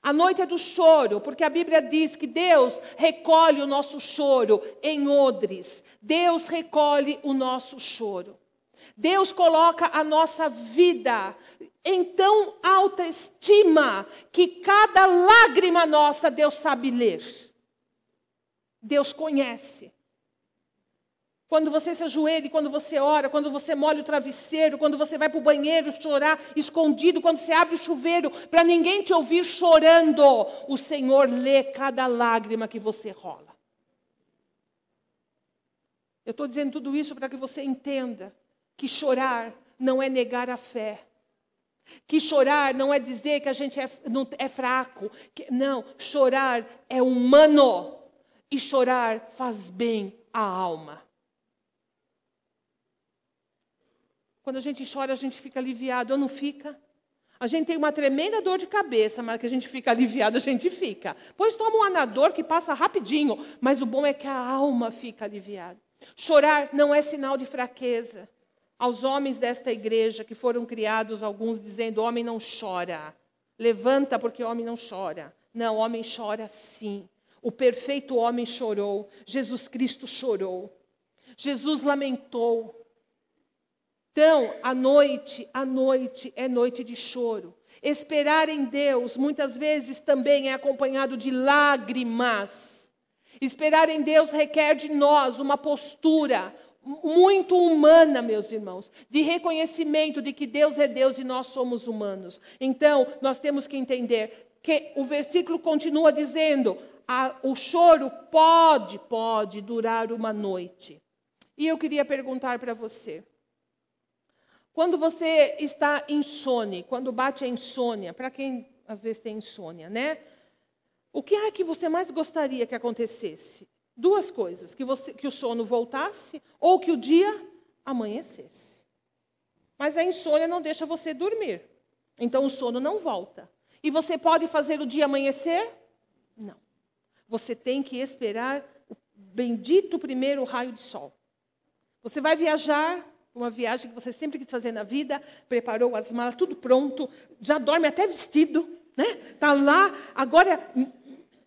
A noite é do choro, porque a Bíblia diz que Deus recolhe o nosso choro em odres. Deus recolhe o nosso choro. Deus coloca a nossa vida em tão alta estima que cada lágrima nossa Deus sabe ler. Deus conhece. Quando você se ajoelha, quando você ora, quando você molha o travesseiro, quando você vai para o banheiro chorar escondido, quando você abre o chuveiro para ninguém te ouvir chorando, o Senhor lê cada lágrima que você rola. Eu estou dizendo tudo isso para que você entenda que chorar não é negar a fé. Que chorar não é dizer que a gente é, não, é fraco. Que, não, chorar é humano. E chorar faz bem à alma. Quando a gente chora, a gente fica aliviado, ou não fica? A gente tem uma tremenda dor de cabeça, mas que a gente fica aliviado, a gente fica. Pois toma um anador que passa rapidinho, mas o bom é que a alma fica aliviada. Chorar não é sinal de fraqueza. Aos homens desta igreja que foram criados, alguns dizendo: homem não chora. Levanta porque homem não chora. Não, homem chora sim. O perfeito homem chorou. Jesus Cristo chorou. Jesus lamentou. Então, a noite, a noite é noite de choro. Esperar em Deus muitas vezes também é acompanhado de lágrimas. Esperar em Deus requer de nós uma postura muito humana, meus irmãos, de reconhecimento de que Deus é Deus e nós somos humanos. Então, nós temos que entender que o versículo continua dizendo: a, o choro pode, pode durar uma noite. E eu queria perguntar para você: quando você está insone, quando bate a insônia, para quem às vezes tem insônia, né? O que é que você mais gostaria que acontecesse? Duas coisas: que, você, que o sono voltasse ou que o dia amanhecesse. Mas a insônia não deixa você dormir. Então o sono não volta. E você pode fazer o dia amanhecer? Não. Você tem que esperar o bendito primeiro raio de sol. Você vai viajar, uma viagem que você sempre quis fazer na vida, preparou as malas, tudo pronto, já dorme até vestido, né? Tá lá, agora é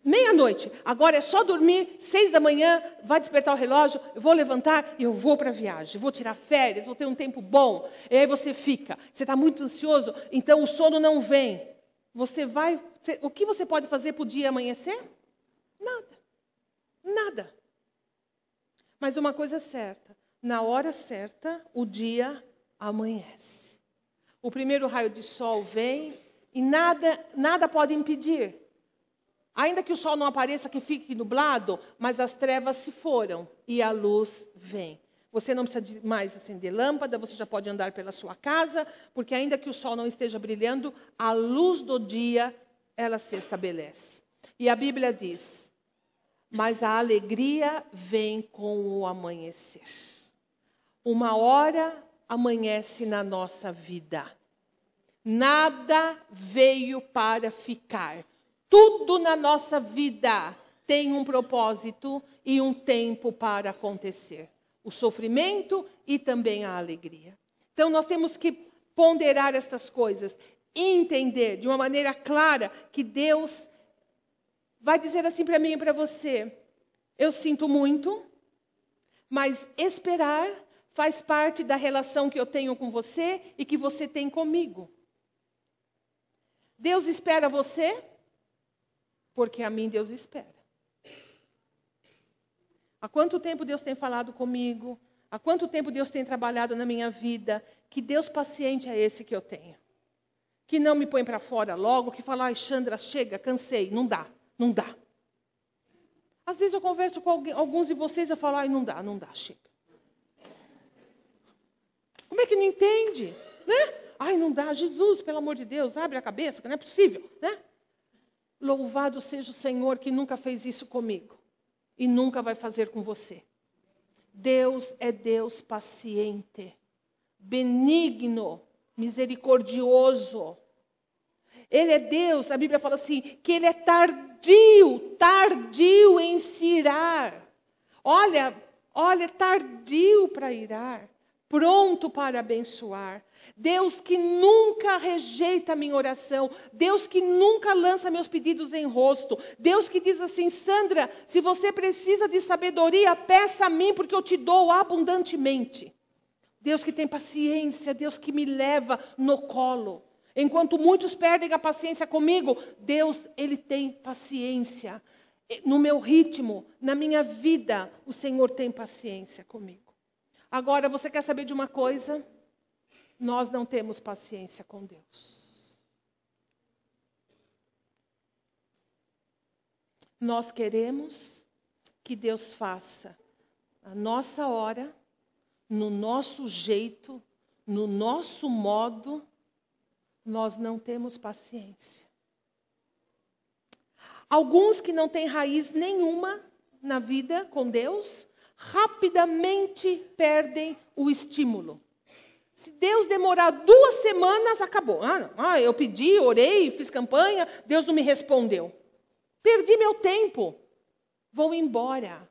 meia-noite, agora é só dormir, seis da manhã, vai despertar o relógio, eu vou levantar e eu vou para a viagem, vou tirar férias, vou ter um tempo bom. E aí você fica, você está muito ansioso, então o sono não vem. Você vai, o que você pode fazer para o dia amanhecer? Nada, nada. Mas uma coisa é certa, na hora certa, o dia amanhece. O primeiro raio de sol vem e nada, nada pode impedir. Ainda que o sol não apareça, que fique nublado, mas as trevas se foram e a luz vem. Você não precisa mais acender lâmpada, você já pode andar pela sua casa, porque ainda que o sol não esteja brilhando, a luz do dia, ela se estabelece. E a Bíblia diz: Mas a alegria vem com o amanhecer. Uma hora amanhece na nossa vida. Nada veio para ficar. Tudo na nossa vida tem um propósito e um tempo para acontecer. O sofrimento e também a alegria. Então nós temos que ponderar estas coisas entender de uma maneira clara que Deus vai dizer assim para mim e para você: eu sinto muito, mas esperar faz parte da relação que eu tenho com você e que você tem comigo. Deus espera você, porque a mim Deus espera. Há quanto tempo Deus tem falado comigo? Há quanto tempo Deus tem trabalhado na minha vida? Que Deus paciente é esse que eu tenho. Que não me põe para fora logo, que fala, Alexandra, chega, cansei. Não dá, não dá. Às vezes eu converso com alguns de vocês e falo, ai, não dá, não dá, chega. Como é que não entende? Né? Ai, não dá. Jesus, pelo amor de Deus, abre a cabeça, que não é possível. Né? Louvado seja o Senhor que nunca fez isso comigo e nunca vai fazer com você. Deus é Deus paciente, benigno, misericordioso. Ele é Deus, a Bíblia fala assim, que ele é tardio, tardio em se irar. Olha, olha, tardio para irar pronto para abençoar. Deus que nunca rejeita a minha oração, Deus que nunca lança meus pedidos em rosto, Deus que diz assim: Sandra, se você precisa de sabedoria, peça a mim, porque eu te dou abundantemente. Deus que tem paciência, Deus que me leva no colo. Enquanto muitos perdem a paciência comigo, Deus, Ele tem paciência. No meu ritmo, na minha vida, o Senhor tem paciência comigo. Agora, você quer saber de uma coisa? Nós não temos paciência com Deus. Nós queremos que Deus faça a nossa hora, no nosso jeito, no nosso modo. Nós não temos paciência. Alguns que não têm raiz nenhuma na vida com Deus, rapidamente perdem o estímulo. Se Deus demorar duas semanas, acabou. Ah, ah, eu pedi, orei, fiz campanha, Deus não me respondeu. Perdi meu tempo. Vou embora.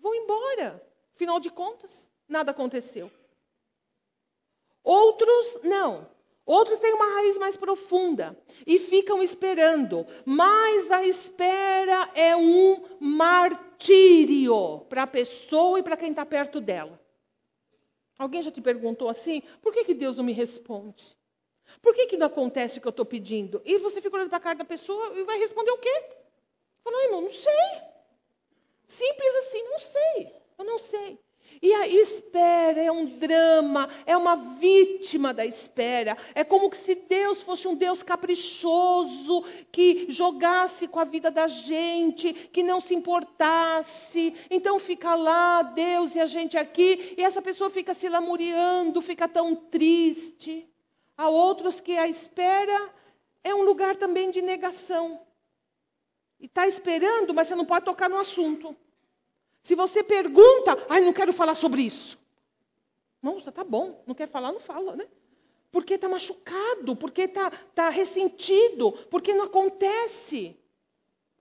Vou embora. Afinal de contas, nada aconteceu. Outros, não. Outros têm uma raiz mais profunda e ficam esperando, mas a espera é um martírio para a pessoa e para quem está perto dela. Alguém já te perguntou assim? Por que, que Deus não me responde? Por que, que não acontece o que eu estou pedindo? E você fica olhando para a cara da pessoa e vai responder o quê? Falou, irmão, não sei. Simples assim, não sei. Eu não sei. E a espera é um drama, é uma vítima da espera. É como se Deus fosse um Deus caprichoso, que jogasse com a vida da gente, que não se importasse. Então fica lá, Deus e a gente aqui, e essa pessoa fica se lamuriando, fica tão triste. Há outros que a espera é um lugar também de negação. E está esperando, mas você não pode tocar no assunto. Se você pergunta, ai, não quero falar sobre isso. Nossa, tá bom, não quer falar, não fala, né? Porque está machucado, porque está tá ressentido, porque não acontece.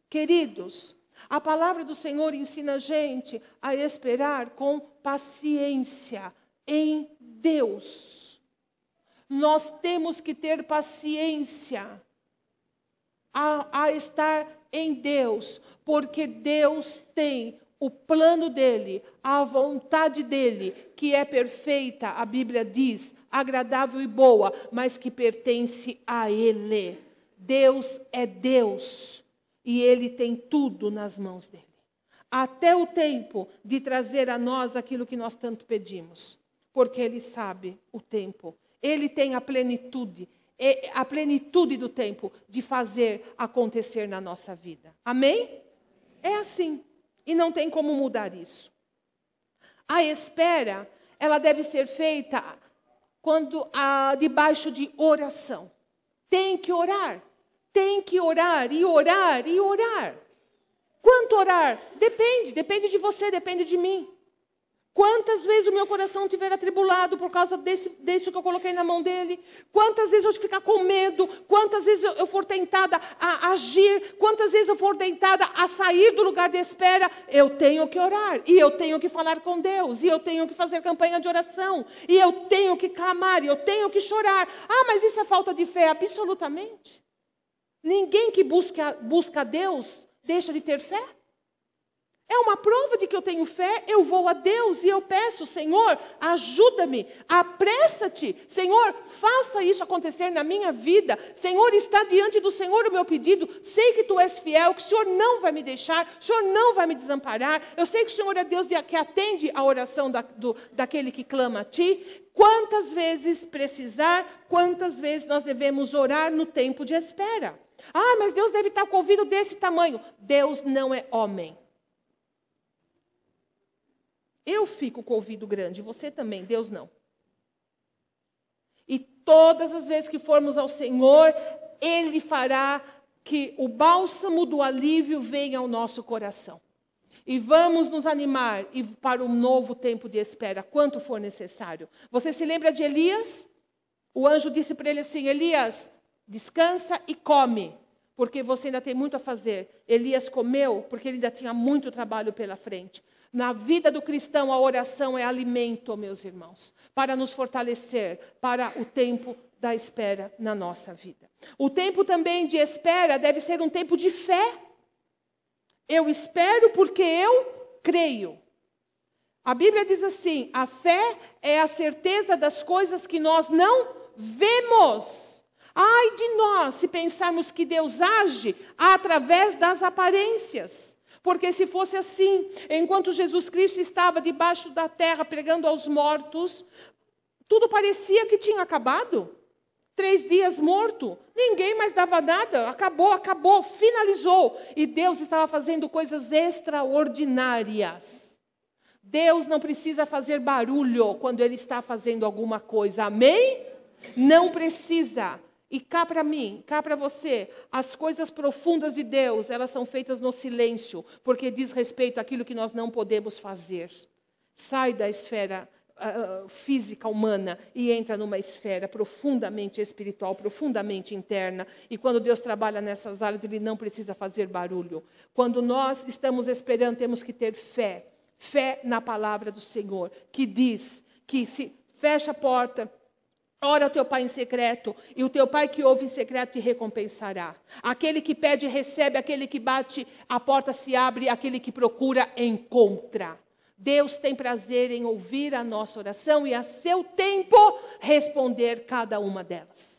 Queridos, a palavra do Senhor ensina a gente a esperar com paciência em Deus. Nós temos que ter paciência. a, a estar em Deus, porque Deus tem o plano dele, a vontade dele, que é perfeita, a Bíblia diz, agradável e boa, mas que pertence a ele. Deus é Deus e ele tem tudo nas mãos dele. Até o tempo de trazer a nós aquilo que nós tanto pedimos, porque ele sabe o tempo. Ele tem a plenitude, a plenitude do tempo de fazer acontecer na nossa vida. Amém? É assim. E não tem como mudar isso. A espera, ela deve ser feita quando ah, debaixo de oração. Tem que orar. Tem que orar e orar e orar. Quanto orar? Depende, depende de você, depende de mim. Quantas vezes o meu coração estiver atribulado por causa desse, desse que eu coloquei na mão dele? Quantas vezes eu ficar com medo? Quantas vezes eu, eu for tentada a agir? Quantas vezes eu for tentada a sair do lugar de espera? Eu tenho que orar, e eu tenho que falar com Deus, e eu tenho que fazer campanha de oração, e eu tenho que clamar, e eu tenho que chorar. Ah, mas isso é falta de fé? Absolutamente. Ninguém que busca, busca Deus deixa de ter fé. É uma prova de que eu tenho fé, eu vou a Deus e eu peço, Senhor, ajuda-me, apressa-te, Senhor, faça isso acontecer na minha vida. Senhor, está diante do Senhor o meu pedido. Sei que tu és fiel, que o Senhor não vai me deixar, o Senhor não vai me desamparar. Eu sei que o Senhor é Deus que atende a oração da, do, daquele que clama a ti. Quantas vezes precisar, quantas vezes nós devemos orar no tempo de espera? Ah, mas Deus deve estar com o ouvido desse tamanho. Deus não é homem. Eu fico com o ouvido grande, você também, Deus não. E todas as vezes que formos ao Senhor, Ele fará que o bálsamo do alívio venha ao nosso coração. E vamos nos animar para um novo tempo de espera, quanto for necessário. Você se lembra de Elias? O anjo disse para ele assim: Elias, descansa e come, porque você ainda tem muito a fazer. Elias comeu, porque ele ainda tinha muito trabalho pela frente. Na vida do cristão, a oração é alimento, meus irmãos, para nos fortalecer para o tempo da espera na nossa vida. O tempo também de espera deve ser um tempo de fé. Eu espero porque eu creio. A Bíblia diz assim: a fé é a certeza das coisas que nós não vemos. Ai de nós se pensarmos que Deus age através das aparências. Porque se fosse assim, enquanto Jesus Cristo estava debaixo da terra pregando aos mortos, tudo parecia que tinha acabado. Três dias morto, ninguém mais dava nada, acabou, acabou, finalizou. E Deus estava fazendo coisas extraordinárias. Deus não precisa fazer barulho quando Ele está fazendo alguma coisa, amém? Não precisa. E cá para mim, cá para você, as coisas profundas de Deus, elas são feitas no silêncio, porque diz respeito àquilo que nós não podemos fazer. Sai da esfera uh, física humana e entra numa esfera profundamente espiritual, profundamente interna. E quando Deus trabalha nessas áreas, Ele não precisa fazer barulho. Quando nós estamos esperando, temos que ter fé. Fé na palavra do Senhor, que diz que se fecha a porta, Ora ao teu pai em secreto, e o teu pai que ouve em secreto te recompensará. Aquele que pede, recebe, aquele que bate, a porta se abre, aquele que procura, encontra. Deus tem prazer em ouvir a nossa oração e a seu tempo responder cada uma delas.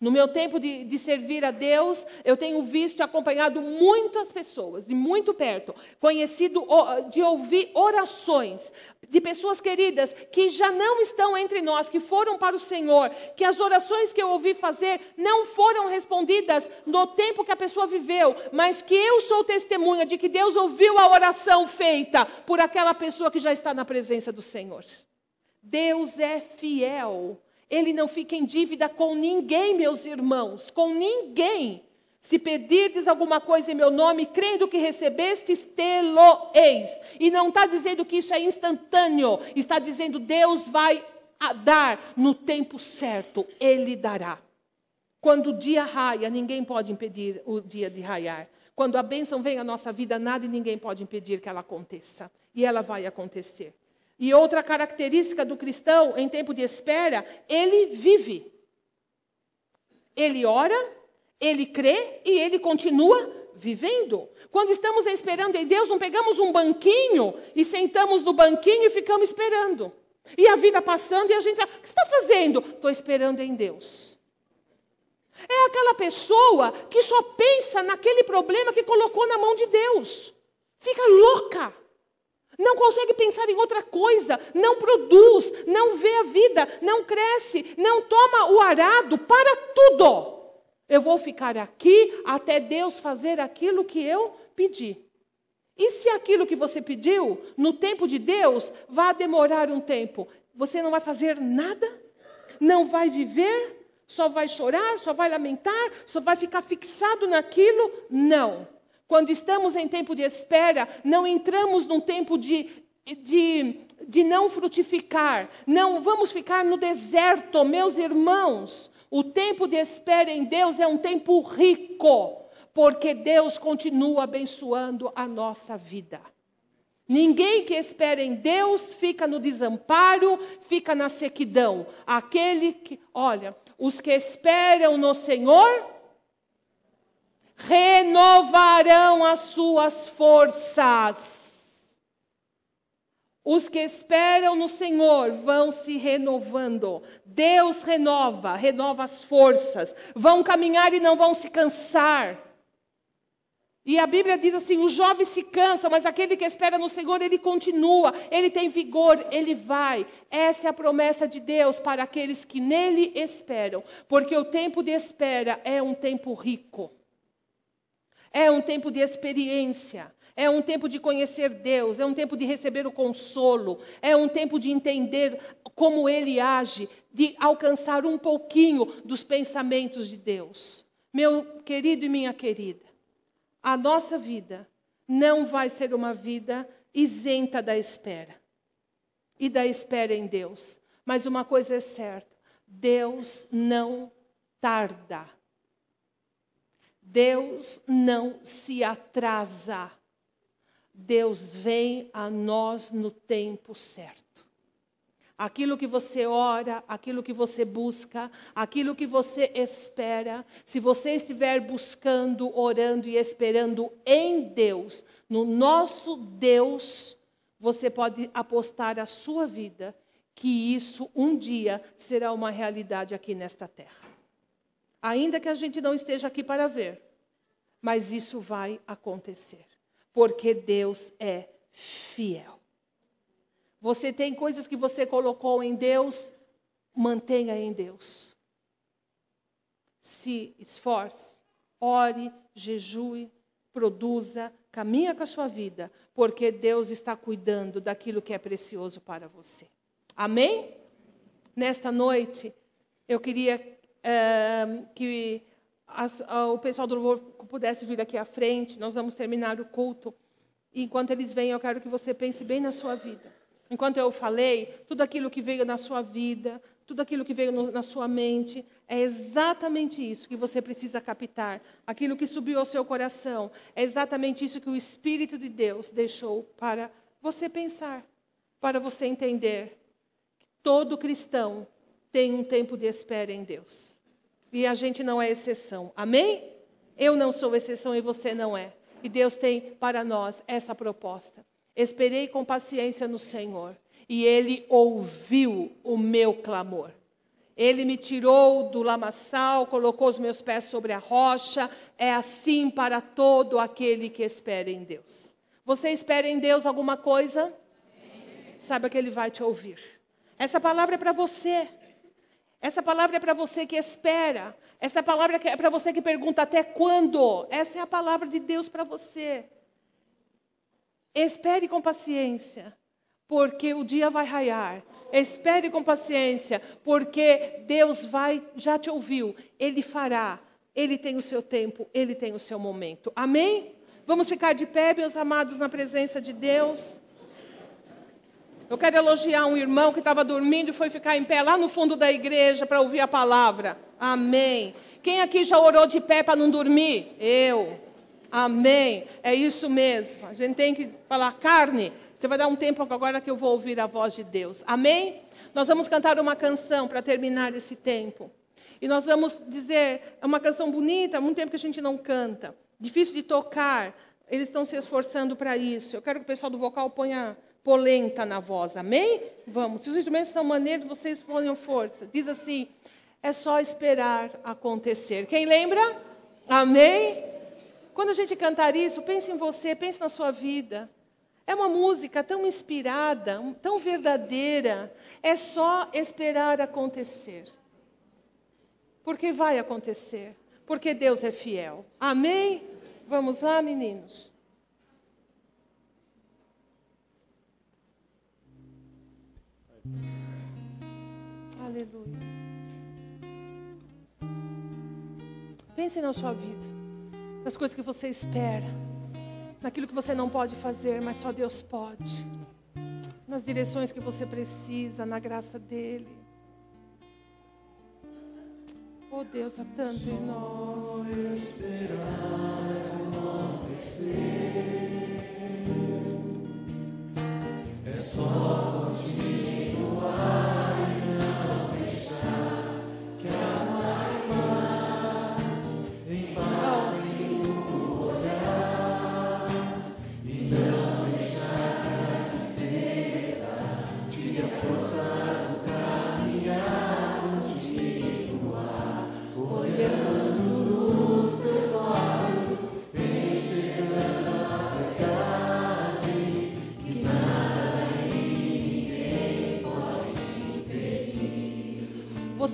No meu tempo de, de, servir a Deus, eu tenho visto e acompanhado muitas pessoas, de muito perto, conhecido de ouvir orações de pessoas queridas que já não estão entre nós, que foram para o Senhor, que as orações que eu ouvi fazer não foram respondidas no tempo que a pessoa viveu, mas que eu sou testemunha de que Deus ouviu a oração feita por aquela pessoa que já está na presença do Senhor. Deus é fiel. Ele não fica em dívida com ninguém, meus irmãos, com ninguém. Se pedirdes alguma coisa em meu nome, crendo que recebestes, tê-lo-eis. E não está dizendo que isso é instantâneo, está dizendo Deus vai dar no tempo certo, Ele dará. Quando o dia raia, ninguém pode impedir o dia de raiar. Quando a bênção vem à nossa vida, nada e ninguém pode impedir que ela aconteça. E ela vai acontecer. E outra característica do cristão em tempo de espera, ele vive. Ele ora, Ele crê e ele continua vivendo. Quando estamos esperando em Deus, não pegamos um banquinho e sentamos no banquinho e ficamos esperando. E a vida passando e a gente, o que está fazendo? Estou esperando em Deus. É aquela pessoa que só pensa naquele problema que colocou na mão de Deus. Fica louca. Não consegue pensar em outra coisa, não produz, não vê a vida, não cresce, não toma o arado, para tudo. Eu vou ficar aqui até Deus fazer aquilo que eu pedi. E se aquilo que você pediu, no tempo de Deus, vai demorar um tempo, você não vai fazer nada? Não vai viver? Só vai chorar? Só vai lamentar? Só vai ficar fixado naquilo? Não. Quando estamos em tempo de espera, não entramos num tempo de, de, de não frutificar. Não vamos ficar no deserto, meus irmãos. O tempo de espera em Deus é um tempo rico porque Deus continua abençoando a nossa vida. Ninguém que espera em Deus fica no desamparo, fica na sequidão. Aquele que, olha, os que esperam no Senhor renovarão as suas forças. Os que esperam no Senhor vão se renovando. Deus renova, renova as forças. Vão caminhar e não vão se cansar. E a Bíblia diz assim: o jovem se cansa, mas aquele que espera no Senhor, ele continua, ele tem vigor, ele vai. Essa é a promessa de Deus para aqueles que nele esperam, porque o tempo de espera é um tempo rico, é um tempo de experiência, é um tempo de conhecer Deus, é um tempo de receber o consolo, é um tempo de entender como ele age, de alcançar um pouquinho dos pensamentos de Deus. Meu querido e minha querida, a nossa vida não vai ser uma vida isenta da espera e da espera em Deus. Mas uma coisa é certa: Deus não tarda. Deus não se atrasa. Deus vem a nós no tempo certo aquilo que você ora, aquilo que você busca, aquilo que você espera, se você estiver buscando, orando e esperando em Deus, no nosso Deus, você pode apostar a sua vida que isso um dia será uma realidade aqui nesta terra. Ainda que a gente não esteja aqui para ver, mas isso vai acontecer, porque Deus é fiel. Você tem coisas que você colocou em Deus, mantenha em Deus. Se esforce, ore, jejue, produza, caminha com a sua vida, porque Deus está cuidando daquilo que é precioso para você. Amém? Nesta noite, eu queria é, que as, o pessoal do louvor pudesse vir aqui à frente. Nós vamos terminar o culto. E enquanto eles vêm, eu quero que você pense bem na sua vida. Enquanto eu falei, tudo aquilo que veio na sua vida, tudo aquilo que veio no, na sua mente, é exatamente isso que você precisa captar. Aquilo que subiu ao seu coração, é exatamente isso que o Espírito de Deus deixou para você pensar, para você entender. Todo cristão tem um tempo de espera em Deus. E a gente não é exceção. Amém? Eu não sou exceção e você não é. E Deus tem para nós essa proposta. Esperei com paciência no Senhor, e ele ouviu o meu clamor. Ele me tirou do lamaçal, colocou os meus pés sobre a rocha. É assim para todo aquele que espera em Deus. Você espera em Deus alguma coisa? Saiba que Ele vai te ouvir. Essa palavra é para você. Essa palavra é para você que espera. Essa palavra é para você que pergunta até quando. Essa é a palavra de Deus para você. Espere com paciência, porque o dia vai raiar. Espere com paciência, porque Deus vai, já te ouviu, Ele fará. Ele tem o seu tempo, Ele tem o seu momento. Amém? Vamos ficar de pé, meus amados, na presença de Deus. Eu quero elogiar um irmão que estava dormindo e foi ficar em pé lá no fundo da igreja para ouvir a palavra. Amém. Quem aqui já orou de pé para não dormir? Eu. Amém. É isso mesmo. A gente tem que falar carne. Você vai dar um tempo agora que eu vou ouvir a voz de Deus. Amém? Nós vamos cantar uma canção para terminar esse tempo. E nós vamos dizer, é uma canção bonita, há muito tempo que a gente não canta, difícil de tocar, eles estão se esforçando para isso. Eu quero que o pessoal do vocal ponha polenta na voz, amém? Vamos. Se os instrumentos são maneiros, vocês ponham força. Diz assim: é só esperar acontecer. Quem lembra? Amém? Quando a gente cantar isso, pense em você, pense na sua vida. É uma música tão inspirada, tão verdadeira. É só esperar acontecer. Porque vai acontecer. Porque Deus é fiel. Amém? Vamos lá, meninos. Aleluia. Pense na sua vida, nas coisas que você espera, naquilo que você não pode fazer, mas só Deus pode, nas direções que você precisa, na graça dEle. Oh Deus, há tanto em nós. Esperar acontecer. É só continuar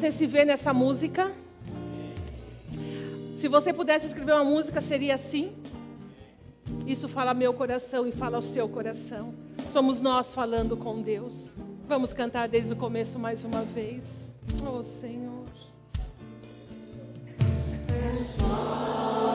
Você se vê nessa música? Se você pudesse escrever uma música, seria assim? Isso fala meu coração e fala o seu coração. Somos nós falando com Deus. Vamos cantar desde o começo mais uma vez. Oh Senhor. É só